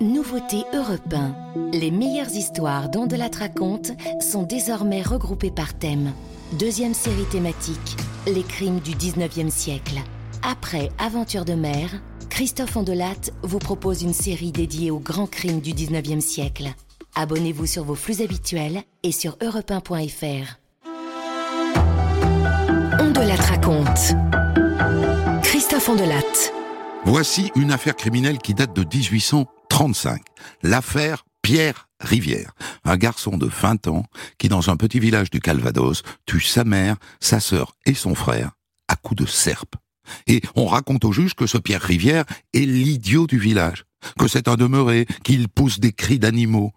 Nouveauté Europe 1. Les meilleures histoires dont de la raconte sont désormais regroupées par thème. Deuxième série thématique, les crimes du 19e siècle. Après Aventure de mer, Christophe Ondelat vous propose une série dédiée aux grands crimes du 19e siècle. Abonnez-vous sur vos flux habituels et sur europe1.fr. Ondelat raconte. Christophe Ondelat. Voici une affaire criminelle qui date de 1835. L'affaire Pierre Rivière, un garçon de 20 ans qui, dans un petit village du Calvados, tue sa mère, sa sœur et son frère à coups de serpe. Et on raconte au juge que ce Pierre Rivière est l'idiot du village, que c'est un demeuré, qu'il pousse des cris d'animaux.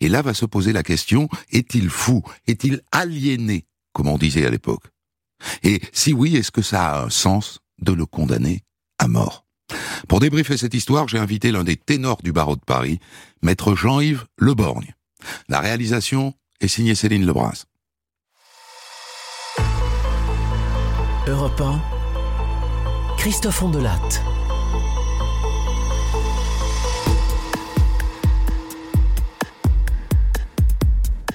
Et là va se poser la question, est-il fou Est-il aliéné Comme on disait à l'époque? Et si oui, est-ce que ça a un sens de le condamner à mort? Pour débriefer cette histoire, j'ai invité l'un des ténors du barreau de Paris, maître Jean-Yves Leborgne. La réalisation est signée Céline Lebras. Europe 1, Christophe Ondelatte.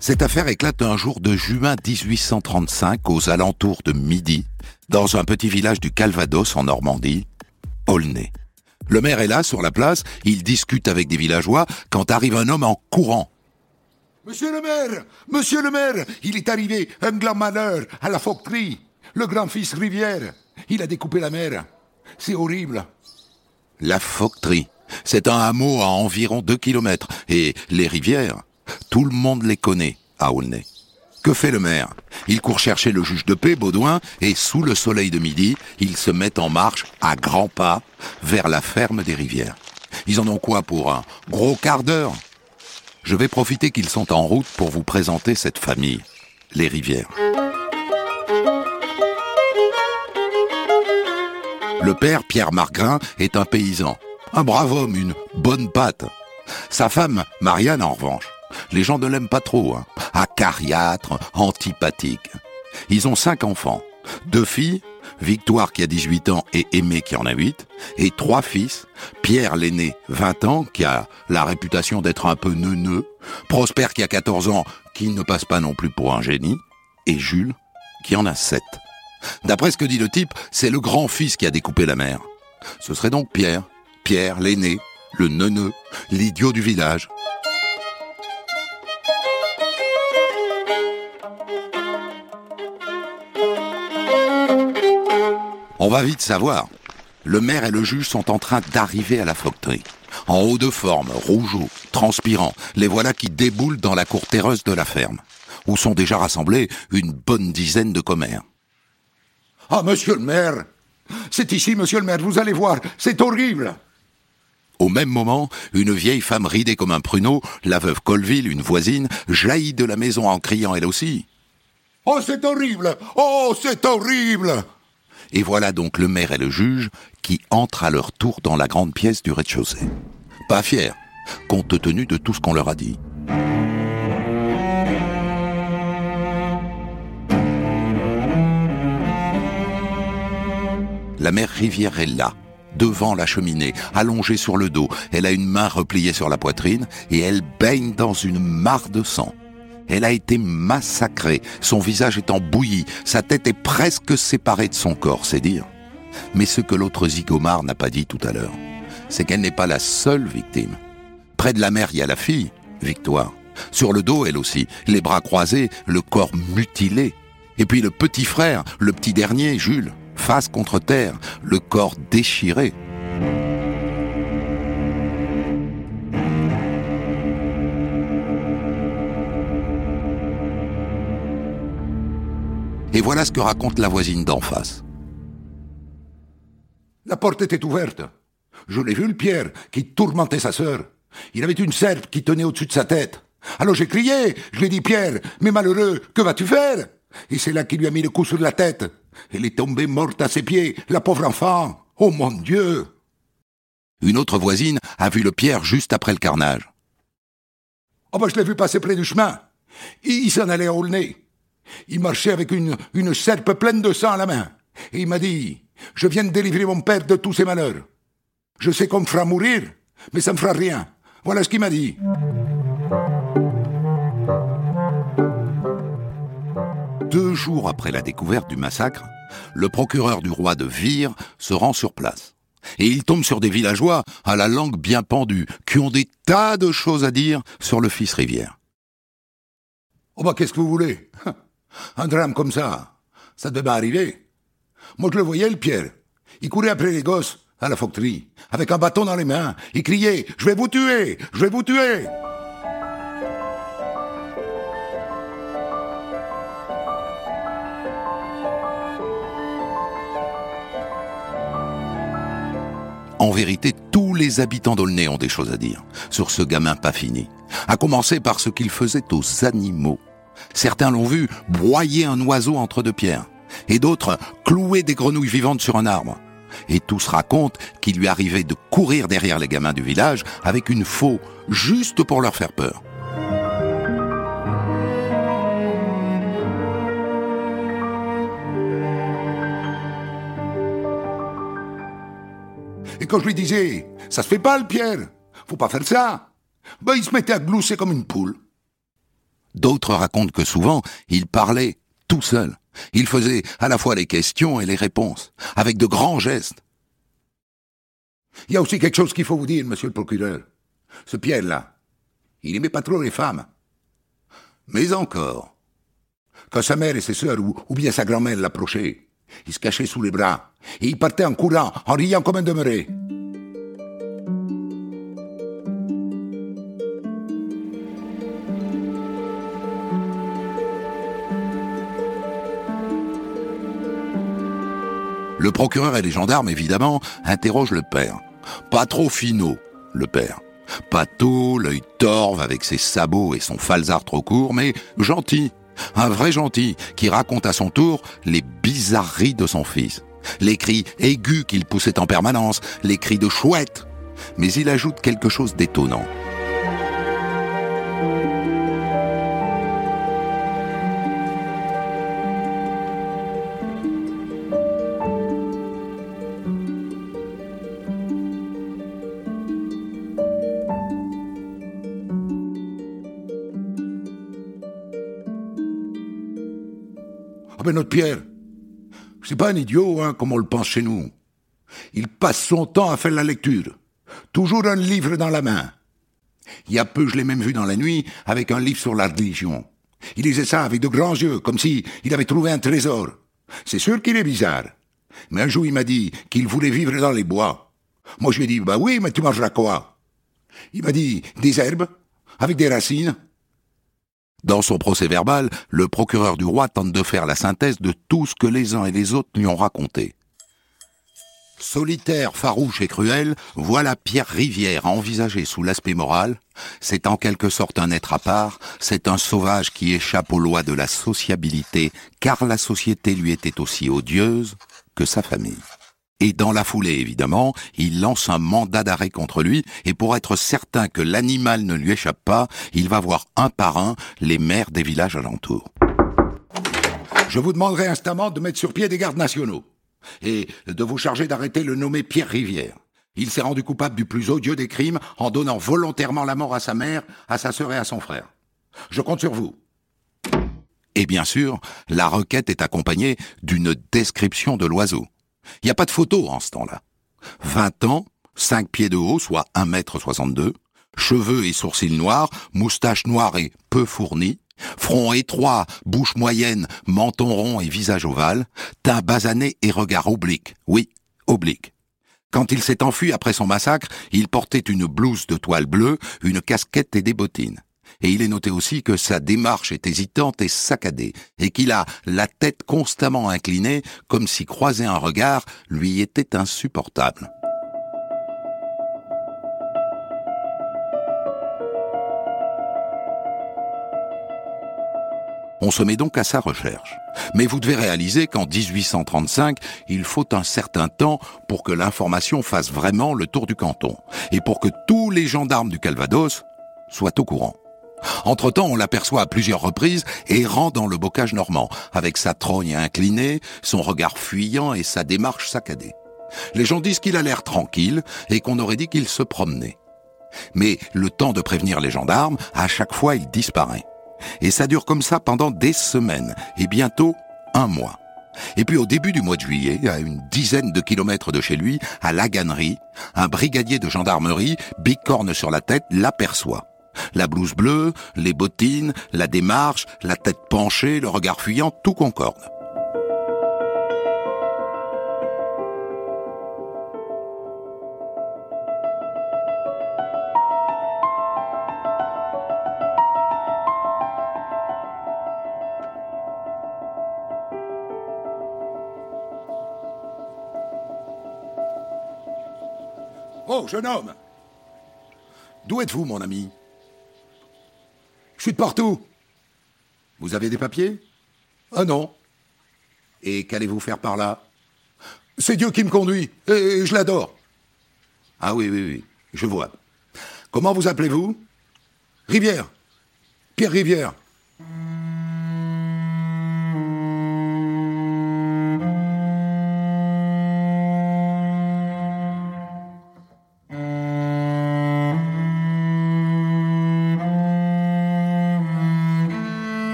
Cette affaire éclate un jour de juin 1835 aux alentours de midi, dans un petit village du Calvados en Normandie, Aulnay. Le maire est là, sur la place, il discute avec des villageois, quand arrive un homme en courant. Monsieur le maire, monsieur le maire, il est arrivé un grand malheur à la fauquerie. Le grand-fils Rivière, il a découpé la mer. C'est horrible. La Fauqueterie, c'est un hameau à environ 2 kilomètres, et les rivières, tout le monde les connaît à Aulnay. Que fait le maire? Il court chercher le juge de paix, Baudouin, et sous le soleil de midi, ils se mettent en marche à grands pas vers la ferme des rivières. Ils en ont quoi pour un gros quart d'heure? Je vais profiter qu'ils sont en route pour vous présenter cette famille, les rivières. Le père, Pierre Margrin, est un paysan. Un brave homme, une bonne patte. Sa femme, Marianne, en revanche, les gens ne l'aiment pas trop. Hein. Acariâtre, antipathique. Ils ont cinq enfants. Deux filles, Victoire qui a 18 ans et Aimé qui en a 8, et trois fils, Pierre l'aîné, 20 ans, qui a la réputation d'être un peu neuneux, Prosper qui a 14 ans, qui ne passe pas non plus pour un génie, et Jules qui en a 7. D'après ce que dit le type, c'est le grand-fils qui a découpé la mère. Ce serait donc Pierre, Pierre l'aîné, le neuneux, l'idiot du village. On va vite savoir. Le maire et le juge sont en train d'arriver à la fauqueterie. En haut de forme, rougeaux, transpirants, les voilà qui déboulent dans la cour terreuse de la ferme, où sont déjà rassemblés une bonne dizaine de commères. Ah, monsieur le maire C'est ici, monsieur le maire, vous allez voir, c'est horrible Au même moment, une vieille femme ridée comme un pruneau, la veuve Colville, une voisine, jaillit de la maison en criant elle aussi. Oh, c'est horrible Oh, c'est horrible Et voilà donc le maire et le juge qui entrent à leur tour dans la grande pièce du rez-de-chaussée. Pas fiers, compte tenu de tout ce qu'on leur a dit. La mère Rivière est là, devant la cheminée, allongée sur le dos. Elle a une main repliée sur la poitrine et elle baigne dans une mare de sang. Elle a été massacrée, son visage est embouilli, sa tête est presque séparée de son corps, c'est dire. Mais ce que l'autre zigomar n'a pas dit tout à l'heure, c'est qu'elle n'est pas la seule victime. Près de la mère, il y a la fille, Victoire. Sur le dos, elle aussi, les bras croisés, le corps mutilé. Et puis le petit frère, le petit dernier, Jules, face contre terre, le corps déchiré. Et voilà ce que raconte la voisine d'en face. La porte était ouverte. Je l'ai vu, le Pierre, qui tourmentait sa sœur. Il avait une serpe qui tenait au-dessus de sa tête. Alors j'ai crié, je lui ai dit, Pierre, mais malheureux, que vas-tu faire? Et c'est là qu'il lui a mis le coup sur la tête. Elle est tombée morte à ses pieds, la pauvre enfant. Oh mon Dieu Une autre voisine a vu le Pierre juste après le carnage. Oh ben je l'ai vu passer près du chemin. Il, il s'en allait au nez. Il marchait avec une, une serpe pleine de sang à la main. Et il m'a dit, je viens de délivrer mon père de tous ses malheurs. Je sais qu'on me fera mourir, mais ça me fera rien. Voilà ce qu'il m'a dit. Deux jours après la découverte du massacre, le procureur du roi de Vire se rend sur place. Et il tombe sur des villageois à la langue bien pendue, qui ont des tas de choses à dire sur le fils Rivière. Oh bah qu'est-ce que vous voulez? Un drame comme ça, ça devait arriver. Moi je le voyais le Pierre. Il courait après les gosses à la factory, avec un bâton dans les mains. Il criait « Je vais vous tuer Je vais vous tuer !» En vérité, tous les habitants d'Aulnay ont des choses à dire sur ce gamin pas fini. À commencer par ce qu'il faisait aux animaux. Certains l'ont vu broyer un oiseau entre deux pierres, et d'autres clouer des grenouilles vivantes sur un arbre. Et tous racontent qu'il lui arrivait de courir derrière les gamins du village avec une faux, juste pour leur faire peur. Et quand je lui disais Ça se fait pas le Pierre Faut pas faire ça ben, il se mettait à glousser comme une poule. D'autres racontent que souvent, il parlait tout seul. Il faisait à la fois les questions et les réponses, avec de grands gestes. Il y a aussi quelque chose qu'il faut vous dire, monsieur le procureur. Ce Pierre-là, il aimait pas trop les femmes. Mais encore, quand sa mère et ses sœurs ou, ou bien sa grand-mère l'approchaient, il se cachait sous les bras, et il partait en courant, en riant comme un demeuré. Le procureur et les gendarmes, évidemment, interrogent le père. Pas trop finot, le père. Pas tôt, l'œil torve avec ses sabots et son falzar trop court, mais gentil. Un vrai gentil qui raconte à son tour les bizarreries de son fils. Les cris aigus qu'il poussait en permanence, les cris de chouette. Mais il ajoute quelque chose d'étonnant. Notre Pierre, c'est pas un idiot, hein, comme on le pense chez nous. Il passe son temps à faire la lecture. Toujours un livre dans la main. Il y a peu, je l'ai même vu dans la nuit, avec un livre sur la religion. Il lisait ça avec de grands yeux, comme si il avait trouvé un trésor. C'est sûr qu'il est bizarre. Mais un jour, il m'a dit qu'il voulait vivre dans les bois. Moi, je lui ai dit, bah oui, mais tu mangeras quoi? Il m'a dit, des herbes, avec des racines. Dans son procès verbal, le procureur du roi tente de faire la synthèse de tout ce que les uns et les autres lui ont raconté. Solitaire, farouche et cruel, voilà Pierre Rivière envisagé sous l'aspect moral. C'est en quelque sorte un être à part, c'est un sauvage qui échappe aux lois de la sociabilité, car la société lui était aussi odieuse que sa famille. Et dans la foulée, évidemment, il lance un mandat d'arrêt contre lui, et pour être certain que l'animal ne lui échappe pas, il va voir un par un les maires des villages alentours. Je vous demanderai instamment de mettre sur pied des gardes nationaux, et de vous charger d'arrêter le nommé Pierre Rivière. Il s'est rendu coupable du plus odieux des crimes en donnant volontairement la mort à sa mère, à sa sœur et à son frère. Je compte sur vous. Et bien sûr, la requête est accompagnée d'une description de l'oiseau. Il n'y a pas de photo en ce temps-là. 20 ans, 5 pieds de haut, soit 1 mètre 62, cheveux et sourcils noirs, moustache noire et peu fournie, front étroit, bouche moyenne, menton rond et visage ovale, teint basané et regard oblique. Oui, oblique. Quand il s'est enfui après son massacre, il portait une blouse de toile bleue, une casquette et des bottines. Et il est noté aussi que sa démarche est hésitante et saccadée, et qu'il a la tête constamment inclinée, comme si croiser un regard lui était insupportable. On se met donc à sa recherche. Mais vous devez réaliser qu'en 1835, il faut un certain temps pour que l'information fasse vraiment le tour du canton, et pour que tous les gendarmes du Calvados soient au courant. Entre-temps, on l'aperçoit à plusieurs reprises errant dans le bocage normand, avec sa trogne inclinée, son regard fuyant et sa démarche saccadée. Les gens disent qu'il a l'air tranquille et qu'on aurait dit qu'il se promenait. Mais le temps de prévenir les gendarmes, à chaque fois il disparaît. Et ça dure comme ça pendant des semaines, et bientôt un mois. Et puis au début du mois de juillet, à une dizaine de kilomètres de chez lui, à Laganerie, un brigadier de gendarmerie, bicorne sur la tête, l'aperçoit. La blouse bleue, les bottines, la démarche, la tête penchée, le regard fuyant, tout concorde. Oh, jeune homme D'où êtes-vous, mon ami? Je suis de partout. Vous avez des papiers? Ah non. Et qu'allez-vous faire par là? C'est Dieu qui me conduit, et je l'adore. Ah oui, oui, oui, je vois. Comment vous appelez-vous? Rivière. Pierre Rivière.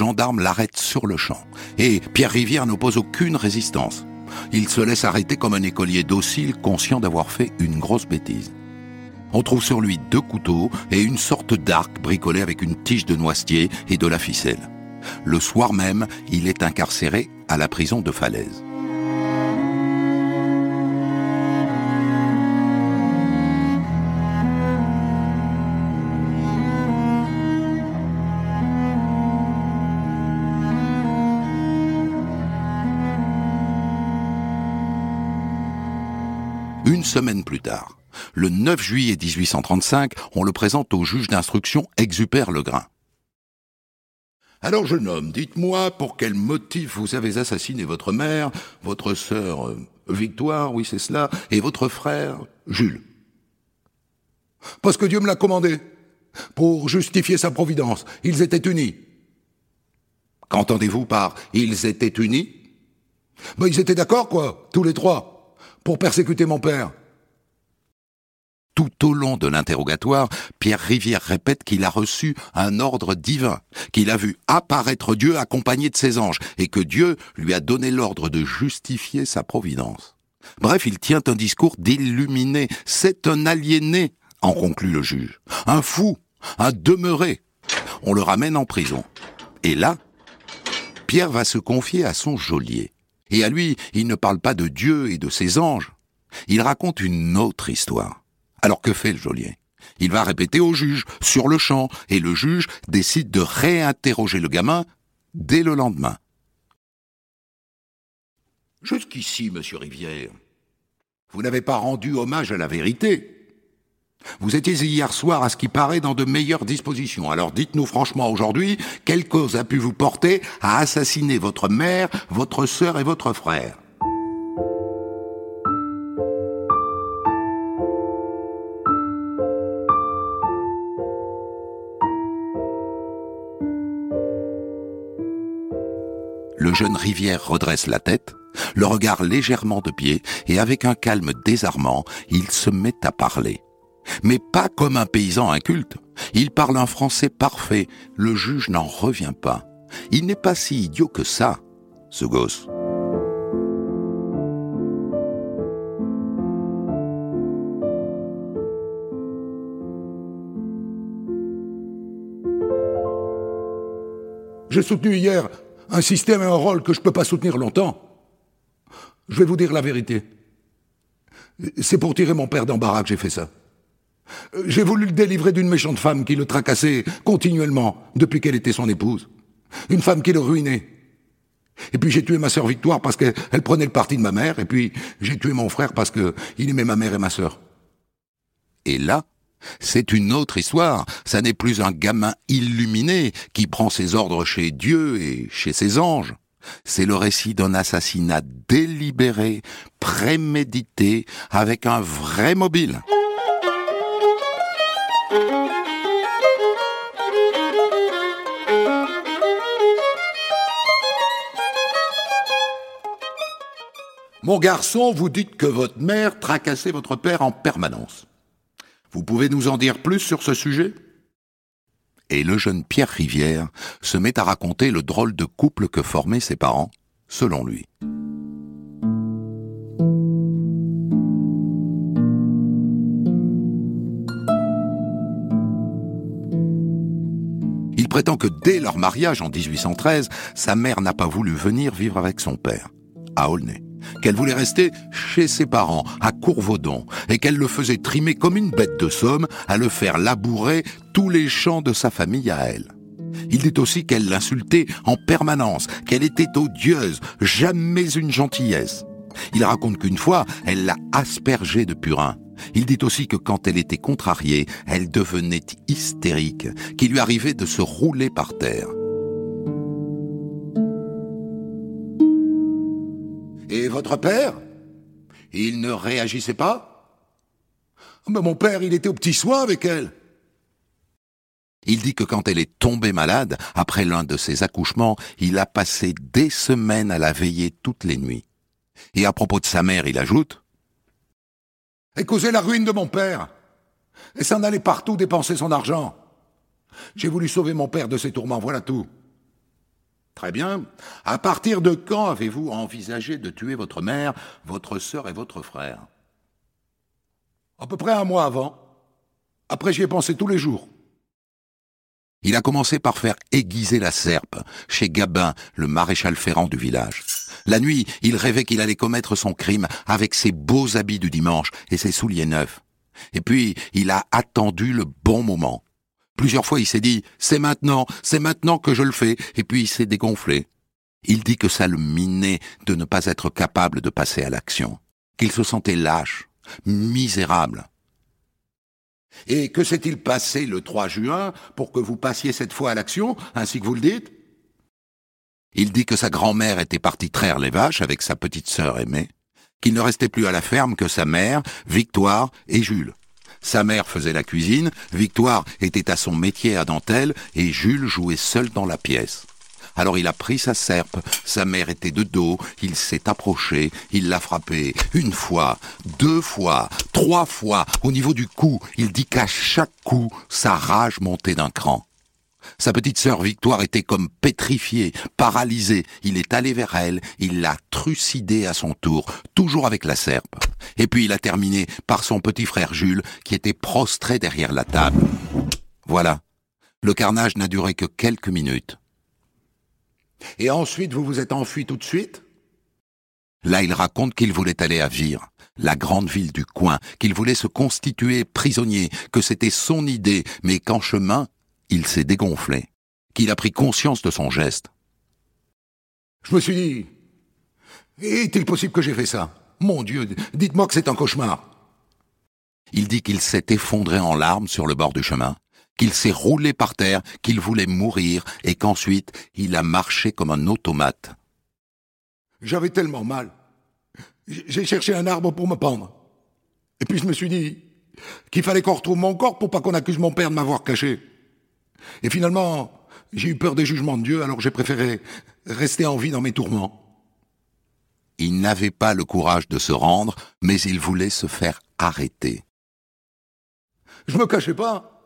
Le gendarme l'arrête sur le champ. Et Pierre Rivière n'oppose aucune résistance. Il se laisse arrêter comme un écolier docile, conscient d'avoir fait une grosse bêtise. On trouve sur lui deux couteaux et une sorte d'arc bricolé avec une tige de noisetier et de la ficelle. Le soir même, il est incarcéré à la prison de Falaise. Semaine plus tard, le 9 juillet 1835, on le présente au juge d'instruction Exupère Legrain. Alors, jeune homme, dites-moi pour quel motif vous avez assassiné votre mère, votre sœur euh, Victoire, oui c'est cela, et votre frère Jules? Parce que Dieu me l'a commandé. Pour justifier sa providence. Ils étaient unis. Qu'entendez-vous par ils étaient unis? Ben, Ils étaient d'accord, quoi, tous les trois pour persécuter mon père. Tout au long de l'interrogatoire, Pierre Rivière répète qu'il a reçu un ordre divin, qu'il a vu apparaître Dieu accompagné de ses anges, et que Dieu lui a donné l'ordre de justifier sa providence. Bref, il tient un discours d'illuminé. C'est un aliéné, en conclut le juge. Un fou, un demeuré. On le ramène en prison. Et là, Pierre va se confier à son geôlier. Et à lui, il ne parle pas de Dieu et de ses anges. Il raconte une autre histoire. Alors que fait le geôlier? Il va répéter au juge, sur le champ, et le juge décide de réinterroger le gamin dès le lendemain. Jusqu'ici, monsieur Rivière, vous n'avez pas rendu hommage à la vérité. Vous étiez hier soir, à ce qui paraît, dans de meilleures dispositions. Alors dites-nous franchement aujourd'hui, quelle cause a pu vous porter à assassiner votre mère, votre sœur et votre frère? Jeune Rivière redresse la tête, le regard légèrement de pied, et avec un calme désarmant, il se met à parler mais pas comme un paysan inculte. Il parle un français parfait, le juge n'en revient pas. Il n'est pas si idiot que ça, ce gosse. J'ai soutenu hier un système et un rôle que je ne peux pas soutenir longtemps. Je vais vous dire la vérité. C'est pour tirer mon père d'embarras que j'ai fait ça. J'ai voulu le délivrer d'une méchante femme qui le tracassait continuellement depuis qu'elle était son épouse. Une femme qui le ruinait. Et puis j'ai tué ma sœur Victoire parce qu'elle prenait le parti de ma mère, et puis j'ai tué mon frère parce qu'il aimait ma mère et ma sœur. Et là, c'est une autre histoire. Ça n'est plus un gamin illuminé qui prend ses ordres chez Dieu et chez ses anges. C'est le récit d'un assassinat délibéré, prémédité, avec un vrai mobile. Mon garçon, vous dites que votre mère tracassait votre père en permanence. Vous pouvez nous en dire plus sur ce sujet? Et le jeune Pierre Rivière se met à raconter le drôle de couple que formaient ses parents, selon lui. Il prétend que dès leur mariage en 1813, sa mère n'a pas voulu venir vivre avec son père, à Aulnay, qu'elle voulait rester chez ses parents, à Courvaudon, et qu'elle le faisait trimer comme une bête de somme, à le faire labourer tous les champs de sa famille à elle. Il dit aussi qu'elle l'insultait en permanence, qu'elle était odieuse, jamais une gentillesse. Il raconte qu'une fois, elle l'a aspergée de purin. Il dit aussi que quand elle était contrariée, elle devenait hystérique, qu'il lui arrivait de se rouler par terre. Votre père Il ne réagissait pas Mais mon père, il était au petit soin avec elle. Il dit que quand elle est tombée malade, après l'un de ses accouchements, il a passé des semaines à la veiller toutes les nuits. Et à propos de sa mère, il ajoute Elle causait la ruine de mon père. Et s'en allait partout dépenser son argent. J'ai voulu sauver mon père de ses tourments, voilà tout. Très bien. À partir de quand avez-vous envisagé de tuer votre mère, votre sœur et votre frère? À peu près un mois avant. Après, j'y ai pensé tous les jours. Il a commencé par faire aiguiser la serpe chez Gabin, le maréchal ferrant du village. La nuit, il rêvait qu'il allait commettre son crime avec ses beaux habits du dimanche et ses souliers neufs. Et puis, il a attendu le bon moment. Plusieurs fois, il s'est dit, c'est maintenant, c'est maintenant que je le fais, et puis il s'est dégonflé. Il dit que ça le minait de ne pas être capable de passer à l'action, qu'il se sentait lâche, misérable. Et que s'est-il passé le 3 juin pour que vous passiez cette fois à l'action, ainsi que vous le dites? Il dit que sa grand-mère était partie traire les vaches avec sa petite sœur aimée, qu'il ne restait plus à la ferme que sa mère, Victoire et Jules. Sa mère faisait la cuisine, Victoire était à son métier à dentelle et Jules jouait seul dans la pièce. Alors il a pris sa serpe, sa mère était de dos, il s'est approché, il l'a frappé une fois, deux fois, trois fois, au niveau du cou. Il dit qu'à chaque coup, sa rage montait d'un cran. Sa petite sœur Victoire était comme pétrifiée, paralysée. Il est allé vers elle, il l'a trucidée à son tour, toujours avec la serpe. Et puis il a terminé par son petit frère Jules, qui était prostré derrière la table. Voilà. Le carnage n'a duré que quelques minutes. Et ensuite, vous vous êtes enfui tout de suite? Là, il raconte qu'il voulait aller à Vire, la grande ville du coin, qu'il voulait se constituer prisonnier, que c'était son idée, mais qu'en chemin, il s'est dégonflé, qu'il a pris conscience de son geste. Je me suis dit, est-il possible que j'ai fait ça? Mon Dieu, dites-moi que c'est un cauchemar. Il dit qu'il s'est effondré en larmes sur le bord du chemin, qu'il s'est roulé par terre, qu'il voulait mourir, et qu'ensuite il a marché comme un automate. J'avais tellement mal. J'ai cherché un arbre pour me pendre. Et puis je me suis dit qu'il fallait qu'on retrouve mon corps pour pas qu'on accuse mon père de m'avoir caché. Et finalement, j'ai eu peur des jugements de Dieu, alors j'ai préféré rester en vie dans mes tourments. Il n'avait pas le courage de se rendre, mais il voulait se faire arrêter. Je me cachais pas.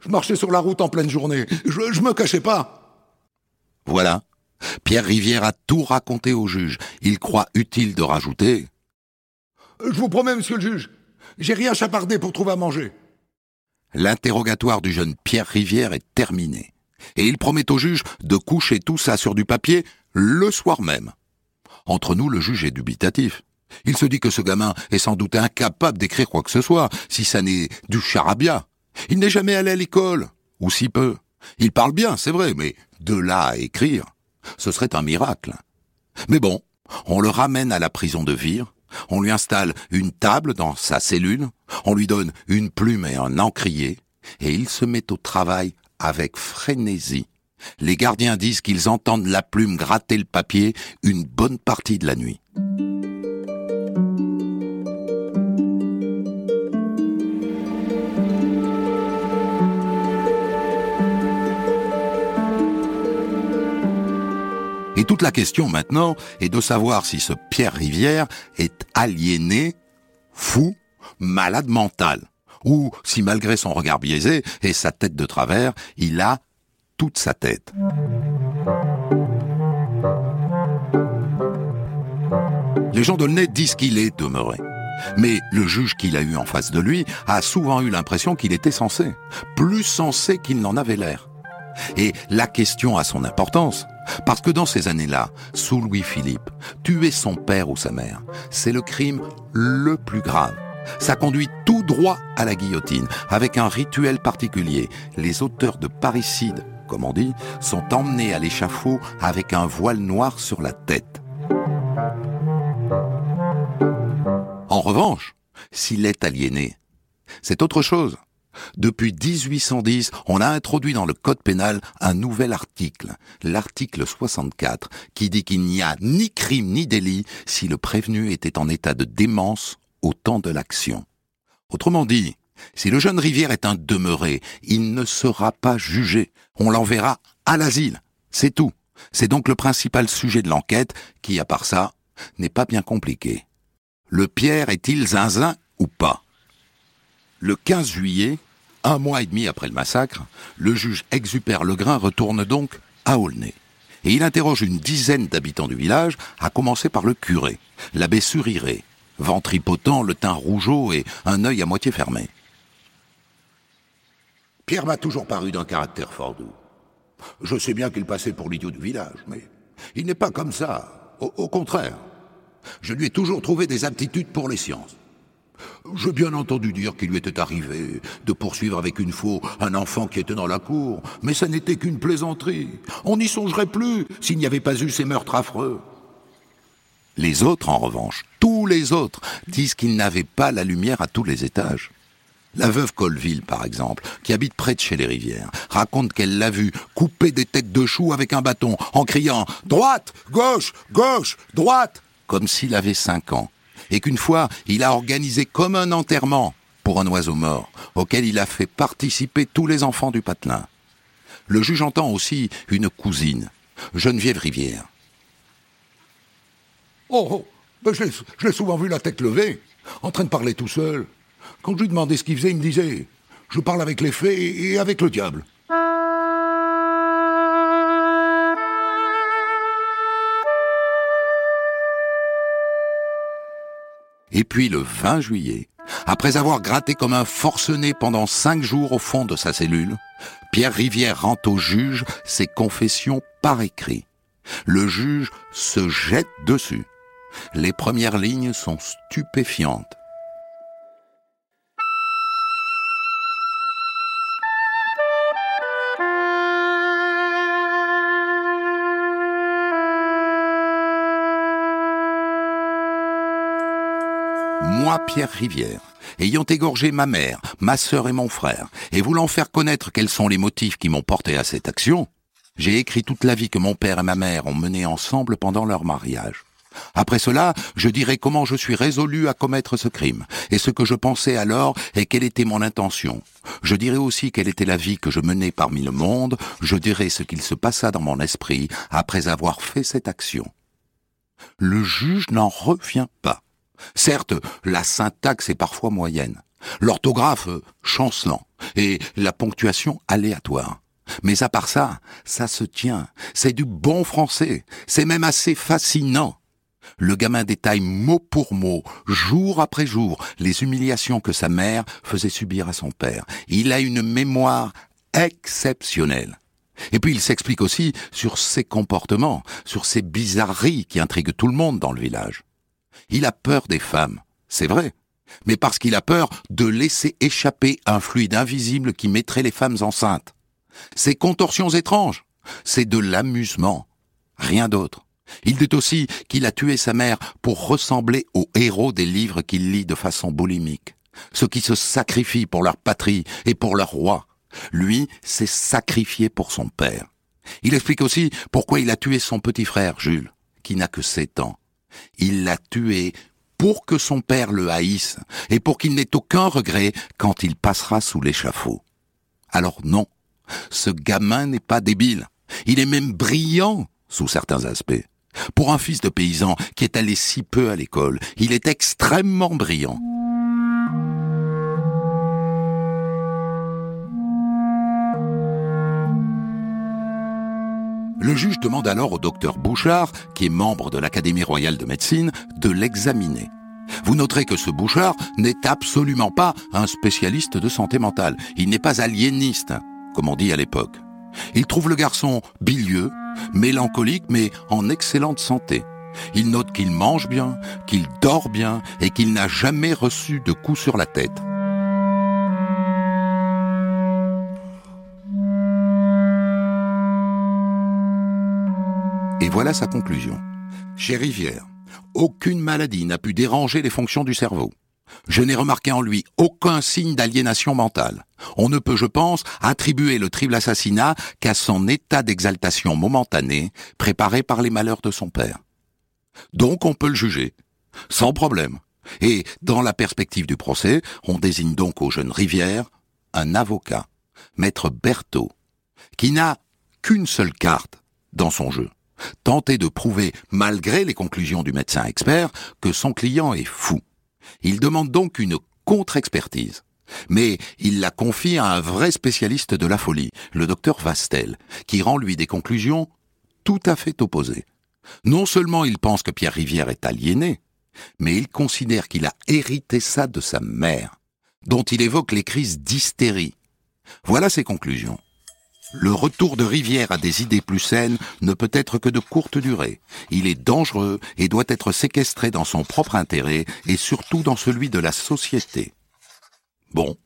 Je marchais sur la route en pleine journée. Je, me cachais pas. Voilà. Pierre Rivière a tout raconté au juge. Il croit utile de rajouter. Je vous promets, monsieur le juge, j'ai rien chapardé pour trouver à manger. L'interrogatoire du jeune Pierre Rivière est terminé. Et il promet au juge de coucher tout ça sur du papier le soir même. Entre nous, le juge est dubitatif. Il se dit que ce gamin est sans doute incapable d'écrire quoi que ce soit, si ça n'est du charabia. Il n'est jamais allé à l'école, ou si peu. Il parle bien, c'est vrai, mais de là à écrire, ce serait un miracle. Mais bon, on le ramène à la prison de Vire, on lui installe une table dans sa cellule, on lui donne une plume et un encrier, et il se met au travail avec frénésie. Les gardiens disent qu'ils entendent la plume gratter le papier une bonne partie de la nuit. Toute la question maintenant est de savoir si ce Pierre Rivière est aliéné, fou, malade mental, ou si malgré son regard biaisé et sa tête de travers, il a toute sa tête. Les gens de nez disent qu'il est demeuré. Mais le juge qu'il a eu en face de lui a souvent eu l'impression qu'il était censé, plus censé qu'il n'en avait l'air. Et la question a son importance, parce que dans ces années-là, sous Louis-Philippe, tuer son père ou sa mère, c'est le crime le plus grave. Ça conduit tout droit à la guillotine, avec un rituel particulier. Les auteurs de parricide, comme on dit, sont emmenés à l'échafaud avec un voile noir sur la tête. En revanche, s'il est aliéné, c'est autre chose. Depuis 1810, on a introduit dans le Code pénal un nouvel article, l'article 64, qui dit qu'il n'y a ni crime ni délit si le prévenu était en état de démence au temps de l'action. Autrement dit, si le jeune Rivière est un demeuré, il ne sera pas jugé. On l'enverra à l'asile. C'est tout. C'est donc le principal sujet de l'enquête qui, à part ça, n'est pas bien compliqué. Le Pierre est-il zinzin ou pas? Le 15 juillet, un mois et demi après le massacre, le juge Exupère Legrain retourne donc à Aulnay. Et il interroge une dizaine d'habitants du village, à commencer par le curé, l'abbé Suriré, ventripotent, le teint rougeau et un œil à moitié fermé. Pierre m'a toujours paru d'un caractère fort doux. Je sais bien qu'il passait pour l'idiot du village, mais il n'est pas comme ça. Au, au contraire, je lui ai toujours trouvé des aptitudes pour les sciences. J'ai bien entendu dire qu'il lui était arrivé de poursuivre avec une faux un enfant qui était dans la cour, mais ça n'était qu'une plaisanterie. On n'y songerait plus s'il n'y avait pas eu ces meurtres affreux. Les autres, en revanche, tous les autres, disent qu'il n'avait pas la lumière à tous les étages. La veuve Colville, par exemple, qui habite près de chez les rivières, raconte qu'elle l'a vu couper des têtes de choux avec un bâton, en criant ⁇ Droite Gauche Gauche Droite !⁇ comme s'il avait cinq ans et qu'une fois, il a organisé comme un enterrement pour un oiseau mort, auquel il a fait participer tous les enfants du patelin. Le juge entend aussi une cousine, Geneviève Rivière. Oh, oh ben je l'ai souvent vu la tête levée, en train de parler tout seul. Quand je lui demandais ce qu'il faisait, il me disait Je parle avec les fées et avec le diable. Et puis le 20 juillet, après avoir gratté comme un forcené pendant cinq jours au fond de sa cellule, Pierre Rivière rend au juge ses confessions par écrit. Le juge se jette dessus. Les premières lignes sont stupéfiantes. Pierre Rivière, ayant égorgé ma mère, ma sœur et mon frère, et voulant faire connaître quels sont les motifs qui m'ont porté à cette action, j'ai écrit toute la vie que mon père et ma mère ont menée ensemble pendant leur mariage. Après cela, je dirai comment je suis résolu à commettre ce crime, et ce que je pensais alors et quelle était mon intention. Je dirai aussi quelle était la vie que je menais parmi le monde, je dirai ce qu'il se passa dans mon esprit après avoir fait cette action. Le juge n'en revient pas. Certes, la syntaxe est parfois moyenne, l'orthographe chancelant et la ponctuation aléatoire. Mais à part ça, ça se tient. C'est du bon français. C'est même assez fascinant. Le gamin détaille mot pour mot, jour après jour, les humiliations que sa mère faisait subir à son père. Il a une mémoire exceptionnelle. Et puis il s'explique aussi sur ses comportements, sur ses bizarreries qui intriguent tout le monde dans le village. Il a peur des femmes, c'est vrai, mais parce qu'il a peur de laisser échapper un fluide invisible qui mettrait les femmes enceintes. Ces contorsions étranges, c'est de l'amusement, rien d'autre. Il dit aussi qu'il a tué sa mère pour ressembler aux héros des livres qu'il lit de façon boulimique, ceux qui se sacrifient pour leur patrie et pour leur roi. Lui s'est sacrifié pour son père. Il explique aussi pourquoi il a tué son petit frère, Jules, qui n'a que sept ans. Il l'a tué pour que son père le haïsse et pour qu'il n'ait aucun regret quand il passera sous l'échafaud. Alors non, ce gamin n'est pas débile. Il est même brillant. sous certains aspects. Pour un fils de paysan qui est allé si peu à l'école, il est extrêmement brillant. Le juge demande alors au docteur Bouchard, qui est membre de l'Académie royale de médecine, de l'examiner. Vous noterez que ce Bouchard n'est absolument pas un spécialiste de santé mentale. Il n'est pas aliéniste, comme on dit à l'époque. Il trouve le garçon bilieux, mélancolique, mais en excellente santé. Il note qu'il mange bien, qu'il dort bien et qu'il n'a jamais reçu de coup sur la tête. Et voilà sa conclusion. Chez Rivière, aucune maladie n'a pu déranger les fonctions du cerveau. Je n'ai remarqué en lui aucun signe d'aliénation mentale. On ne peut, je pense, attribuer le triple assassinat qu'à son état d'exaltation momentanée, préparé par les malheurs de son père. Donc on peut le juger, sans problème. Et, dans la perspective du procès, on désigne donc au jeune Rivière un avocat, maître Berthaud, qui n'a qu'une seule carte dans son jeu. Tenter de prouver, malgré les conclusions du médecin expert, que son client est fou. Il demande donc une contre-expertise. Mais il la confie à un vrai spécialiste de la folie, le docteur Vastel, qui rend lui des conclusions tout à fait opposées. Non seulement il pense que Pierre Rivière est aliéné, mais il considère qu'il a hérité ça de sa mère, dont il évoque les crises d'hystérie. Voilà ses conclusions. Le retour de Rivière à des idées plus saines ne peut être que de courte durée. Il est dangereux et doit être séquestré dans son propre intérêt et surtout dans celui de la société. Bon.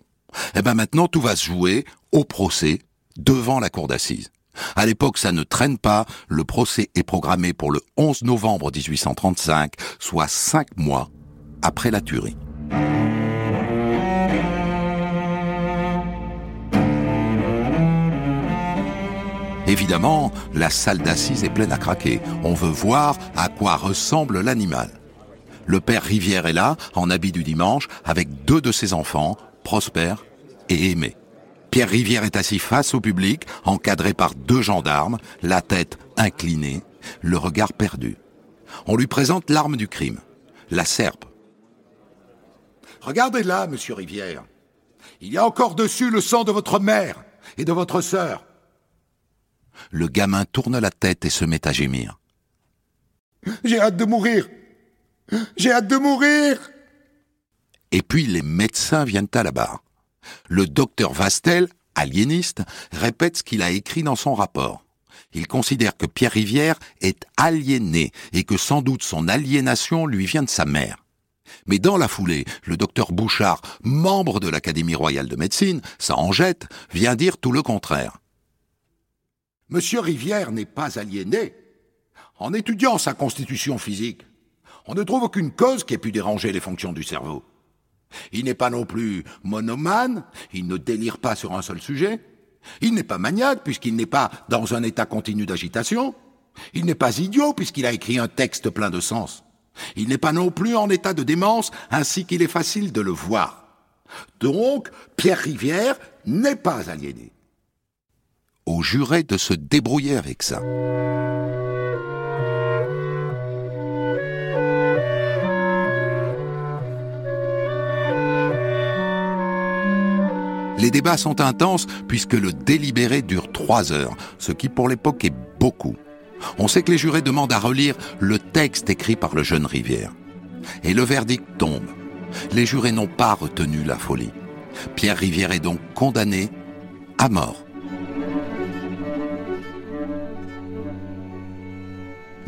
Eh ben maintenant tout va se jouer au procès devant la cour d'assises. À l'époque, ça ne traîne pas. Le procès est programmé pour le 11 novembre 1835, soit cinq mois après la tuerie. Évidemment, la salle d'assises est pleine à craquer. On veut voir à quoi ressemble l'animal. Le père Rivière est là, en habit du dimanche, avec deux de ses enfants, Prosper et Aimé. Pierre Rivière est assis face au public, encadré par deux gendarmes, la tête inclinée, le regard perdu. On lui présente l'arme du crime, la serpe. Regardez là, monsieur Rivière. Il y a encore dessus le sang de votre mère et de votre sœur le gamin tourne la tête et se met à gémir. J'ai hâte de mourir. J'ai hâte de mourir. Et puis les médecins viennent à la barre. Le docteur Vastel, aliéniste, répète ce qu'il a écrit dans son rapport. Il considère que Pierre Rivière est aliéné et que sans doute son aliénation lui vient de sa mère. Mais dans la foulée, le docteur Bouchard, membre de l'Académie royale de médecine, ça en jette, vient dire tout le contraire. Monsieur Rivière n'est pas aliéné. En étudiant sa constitution physique, on ne trouve aucune cause qui ait pu déranger les fonctions du cerveau. Il n'est pas non plus monomane, il ne délire pas sur un seul sujet, il n'est pas maniaque puisqu'il n'est pas dans un état continu d'agitation, il n'est pas idiot puisqu'il a écrit un texte plein de sens, il n'est pas non plus en état de démence ainsi qu'il est facile de le voir. Donc, Pierre Rivière n'est pas aliéné aux jurés de se débrouiller avec ça. Les débats sont intenses puisque le délibéré dure trois heures, ce qui pour l'époque est beaucoup. On sait que les jurés demandent à relire le texte écrit par le jeune Rivière. Et le verdict tombe. Les jurés n'ont pas retenu la folie. Pierre Rivière est donc condamné à mort.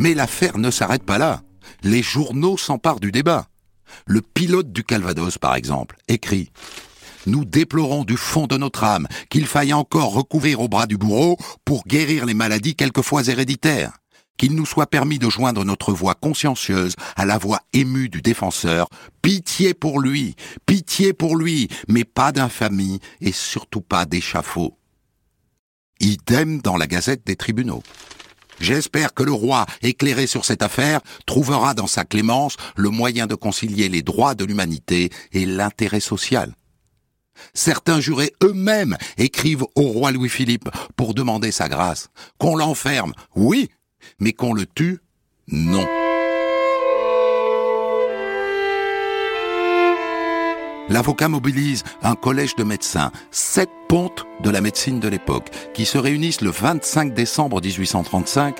Mais l'affaire ne s'arrête pas là. Les journaux s'emparent du débat. Le pilote du Calvados, par exemple, écrit Nous déplorons du fond de notre âme qu'il faille encore recouvrir au bras du bourreau pour guérir les maladies quelquefois héréditaires. Qu'il nous soit permis de joindre notre voix consciencieuse à la voix émue du défenseur. Pitié pour lui, pitié pour lui, mais pas d'infamie et surtout pas d'échafaud. Idem dans la Gazette des tribunaux. J'espère que le roi, éclairé sur cette affaire, trouvera dans sa clémence le moyen de concilier les droits de l'humanité et l'intérêt social. Certains jurés eux-mêmes écrivent au roi Louis-Philippe pour demander sa grâce. Qu'on l'enferme, oui, Mais qu'on le tue, non. L'avocat mobilise un collège de médecins, sept pontes de la médecine de l'époque, qui se réunissent le 25 décembre 1835,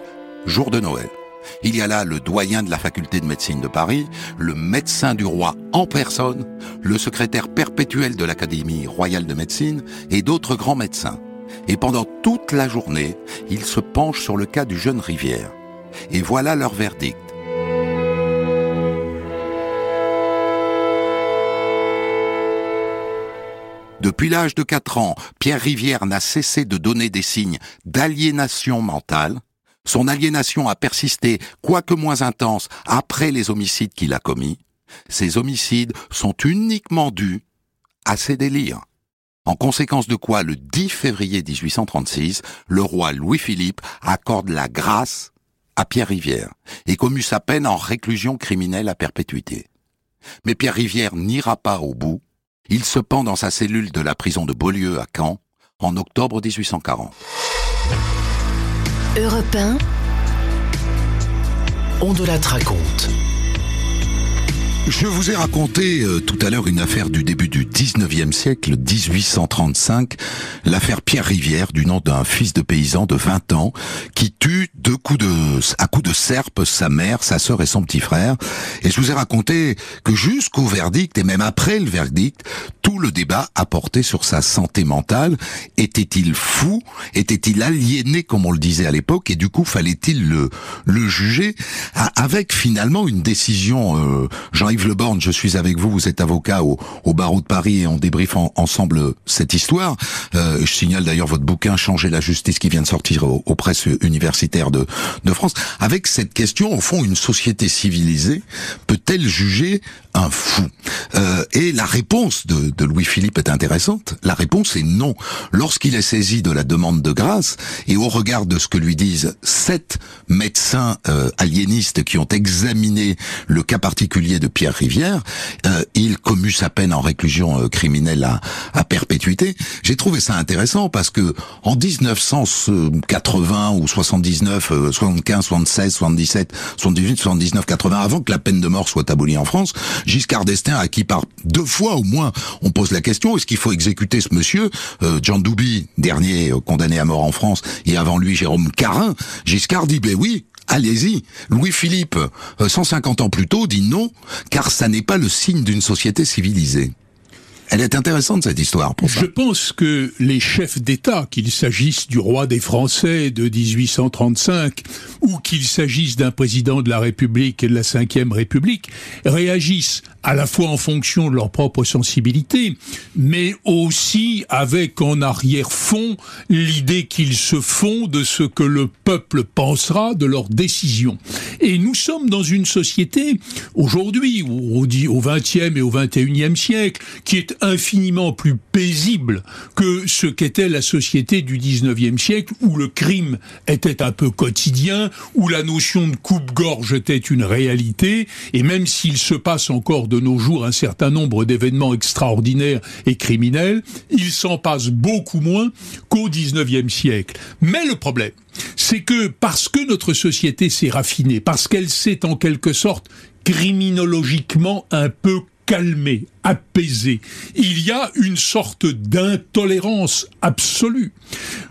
jour de Noël. Il y a là le doyen de la faculté de médecine de Paris, le médecin du roi en personne, le secrétaire perpétuel de l'Académie royale de médecine et d'autres grands médecins. Et pendant toute la journée, ils se penchent sur le cas du jeune Rivière. Et voilà leur verdict. Depuis l'âge de 4 ans, Pierre Rivière n'a cessé de donner des signes d'aliénation mentale. Son aliénation a persisté, quoique moins intense, après les homicides qu'il a commis. Ces homicides sont uniquement dus à ses délires. En conséquence de quoi, le 10 février 1836, le roi Louis-Philippe accorde la grâce à Pierre Rivière et commue sa peine en réclusion criminelle à perpétuité. Mais Pierre Rivière n'ira pas au bout il se pend dans sa cellule de la prison de Beaulieu à Caen en octobre 1840. Europe 1. On de la raconte. Je vous ai raconté euh, tout à l'heure une affaire du début du 19e siècle, 1835, l'affaire Pierre Rivière, du nom d'un fils de paysan de 20 ans, qui tue deux coups de, à coups de serpe sa mère, sa sœur et son petit frère. Et je vous ai raconté que jusqu'au verdict, et même après le verdict, tout le débat a porté sur sa santé mentale. Était-il fou? Était-il aliéné, comme on le disait à l'époque? Et du coup, fallait-il le, le juger? Avec finalement une décision, euh, Jean-Yves Leborne, je suis avec vous, vous êtes avocat au, barreau de Paris et on débriefe ensemble cette histoire. Euh, je signale d'ailleurs votre bouquin Changer la justice qui vient de sortir aux, presses universitaires de, de France. Avec cette question, au fond, une société civilisée peut-elle juger un fou? Euh, Et la réponse de, de Louis-Philippe est intéressante. La réponse est non. Lorsqu'il est saisi de la demande de grâce et au regard de ce que lui disent sept médecins euh, aliénistes qui ont examiné le cas particulier de Pierre Euh, il commut sa peine en réclusion euh, criminelle à, à perpétuité. J'ai trouvé ça intéressant parce que en 1980 ou 79, 75, 76, 77, 78, 79, 80, avant que la peine de mort soit abolie en France, Giscard d'Estaing, à qui par deux fois au moins on pose la question, est-ce qu'il faut exécuter ce monsieur euh, John Douby, dernier condamné à mort en France, et avant lui Jérôme Carin, Giscard dit, ben oui, allez-y. Louis-Philippe, 150 euh, ans plus tôt, dit non, car ça n'est pas le signe d'une société civilisée. Elle est intéressante cette histoire. Pour Je pense que les chefs d'État, qu'il s'agisse du roi des Français de 1835 ou qu'il s'agisse d'un président de la République et de la Ve République, réagissent à la fois en fonction de leur propre sensibilité, mais aussi avec en arrière-fond l'idée qu'ils se font de ce que le peuple pensera de leurs décisions. Et nous sommes dans une société, aujourd'hui, au XXe et au XXIe siècle, qui est infiniment plus paisible que ce qu'était la société du XIXe siècle, où le crime était un peu quotidien, où la notion de coupe-gorge était une réalité, et même s'il se passe encore de nos jours un certain nombre d'événements extraordinaires et criminels, il s'en passe beaucoup moins qu'au XIXe siècle. Mais le problème, c'est que parce que notre société s'est raffinée, parce qu'elle s'est en quelque sorte criminologiquement un peu calmée, apaisé. Il y a une sorte d'intolérance absolue.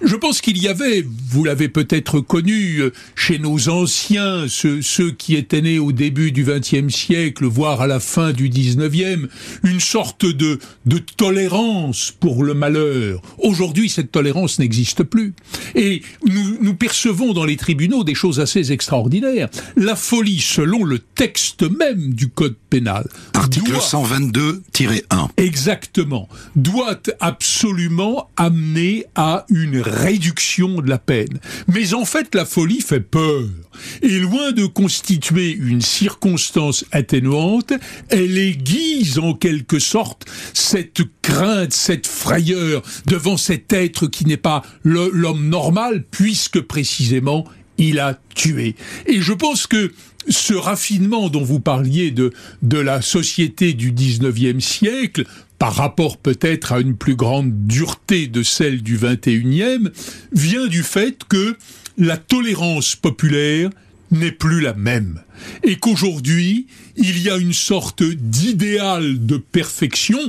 Je pense qu'il y avait, vous l'avez peut-être connu, euh, chez nos anciens, ceux, ceux, qui étaient nés au début du XXe siècle, voire à la fin du XIXe, une sorte de, de tolérance pour le malheur. Aujourd'hui, cette tolérance n'existe plus. Et nous, nous percevons dans les tribunaux des choses assez extraordinaires. La folie, selon le texte même du Code pénal. Article 122 1 Exactement. Doit absolument amener à une réduction de la peine. Mais en fait, la folie fait peur. Et loin de constituer une circonstance atténuante, elle aiguise en quelque sorte cette crainte, cette frayeur devant cet être qui n'est pas l'homme normal, puisque précisément il a tué. Et je pense que ce raffinement dont vous parliez de, la société du 19e siècle, par rapport peut-être à une plus grande dureté de celle du 21e, vient du fait que la tolérance populaire n'est plus la même. Et qu'aujourd'hui, il y a une sorte d'idéal de perfection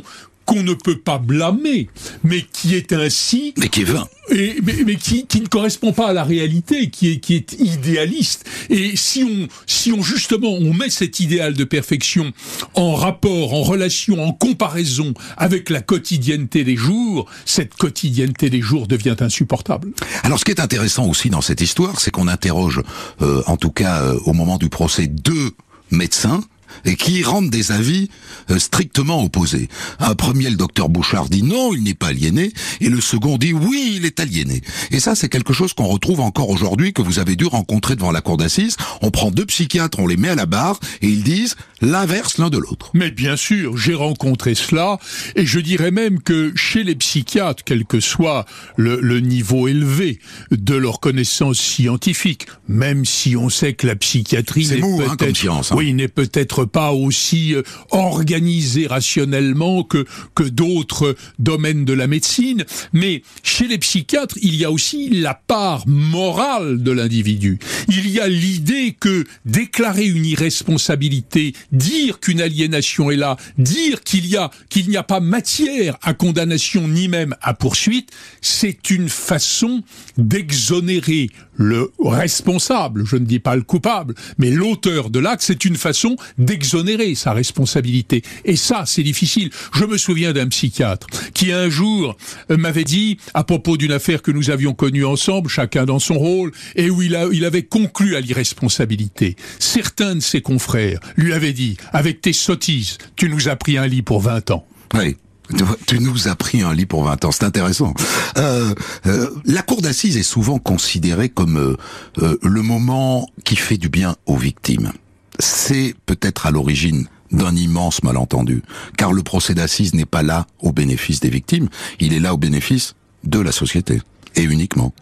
qu'on ne peut pas blâmer, mais qui est ainsi... Mais qui est vain. Et, mais, qui, qui, ne correspond pas à la réalité, qui est, qui est idéaliste. Et si on, si on justement on met cet idéal de perfection en rapport, en relation, en comparaison avec la quotidienneté des jours, cette quotidienneté des jours devient insupportable. Alors ce qui est intéressant aussi dans cette histoire, c'est qu'on interroge, euh, en tout cas euh, au moment du procès, deux médecins et qui rendent des avis euh, strictement opposés. Un premier, le docteur Bouchard, dit non, il n'est pas aliéné, et le second dit oui, il est aliéné. Et ça, c'est quelque chose qu'on retrouve encore aujourd'hui, que vous avez dû rencontrer devant la cour d'assises. On prend deux psychiatres, on les met à la barre, et ils disent l'inverse l'un de l'autre. Mais bien sûr, j'ai rencontré cela, et je dirais même que chez les psychiatres, quel que soit le, le niveau élevé de leur connaissance scientifique, même si on sait que la psychiatrie n'est hein, peut-être, hein. oui, n'est peut-être pas aussi euh, organisé rationnellement que, que d'autres domaines de la médecine, mais chez les psychiatres, il y a aussi la part morale de l'individu. Il y a l'idée que déclarer une irresponsabilité, dire qu'une aliénation est là, dire qu'il y a qu'il n'y a pas matière à condamnation ni même à poursuite, c'est une façon d'exonérer le responsable, je ne dis pas le coupable, mais l'auteur de l'acte, c'est une façon d'exonérer sa responsabilité. Et ça, c'est difficile. Je me souviens d'un psychiatre qui un jour euh, m'avait dit, à propos d'une affaire que nous avions connue ensemble, chacun dans son rôle, et où il, a, il avait conclu à l'irresponsabilité. Certains de ses confrères lui avaient dit, avec tes sottises, tu nous as pris un lit pour 20 ans. Oui. Tu nous as pris un lit pour 20 ans, c'est intéressant. Euh, euh, la cour d'assises est souvent considérée comme euh, euh, le moment qui fait du bien aux victimes. C'est peut-être à l'origine d'un immense malentendu, car le procès d'assises n'est pas là au bénéfice des victimes, il est là au bénéfice de la société, et uniquement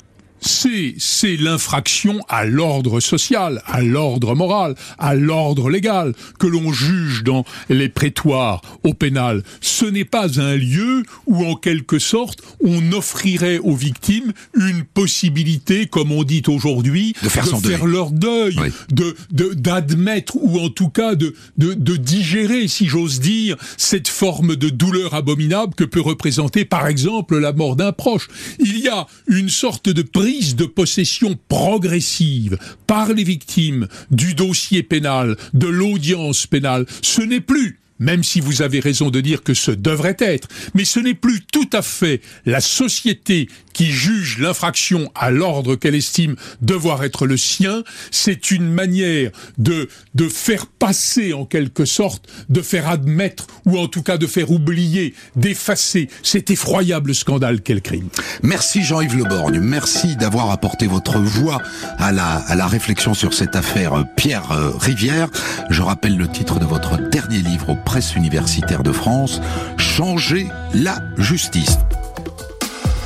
c'est c'est l'infraction à l'ordre social, à l'ordre moral, à l'ordre légal que l'on juge dans les prétoires au pénal. Ce n'est pas un lieu où en quelque sorte on offrirait aux victimes une possibilité, comme on dit aujourd'hui, de faire, leur deuil, de d'admettre ou en tout cas de, de de digérer, si j'ose dire, cette forme de douleur abominable que peut représenter par exemple la mort d'un proche. Il y a une sorte de de possession progressive par les victimes du dossier pénal, de l'audience pénale. Ce n'est plus même si vous avez raison de dire que ce devrait être, mais ce n'est plus tout à fait la société qui juge l'infraction à l'ordre qu'elle estime devoir être le sien, c'est une manière de, de faire passer en quelque sorte, de faire admettre, ou en tout cas de faire oublier, d'effacer cet effroyable scandale qu'est le crime. Merci Jean-Yves Leborgne, merci d'avoir apporté votre voix à la, à la réflexion sur cette affaire euh, Pierre euh, Rivière. Je rappelle le titre de votre dernier livre au presse universitaire de France, Changer la justice.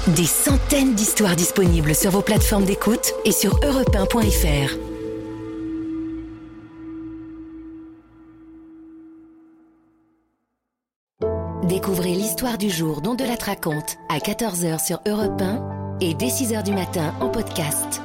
Des centaines d'histoires disponibles sur vos plateformes d'écoute et sur europe Découvrez l'histoire du jour dont de la raconte à 14h sur Europe 1 et dès 6h du matin en podcast.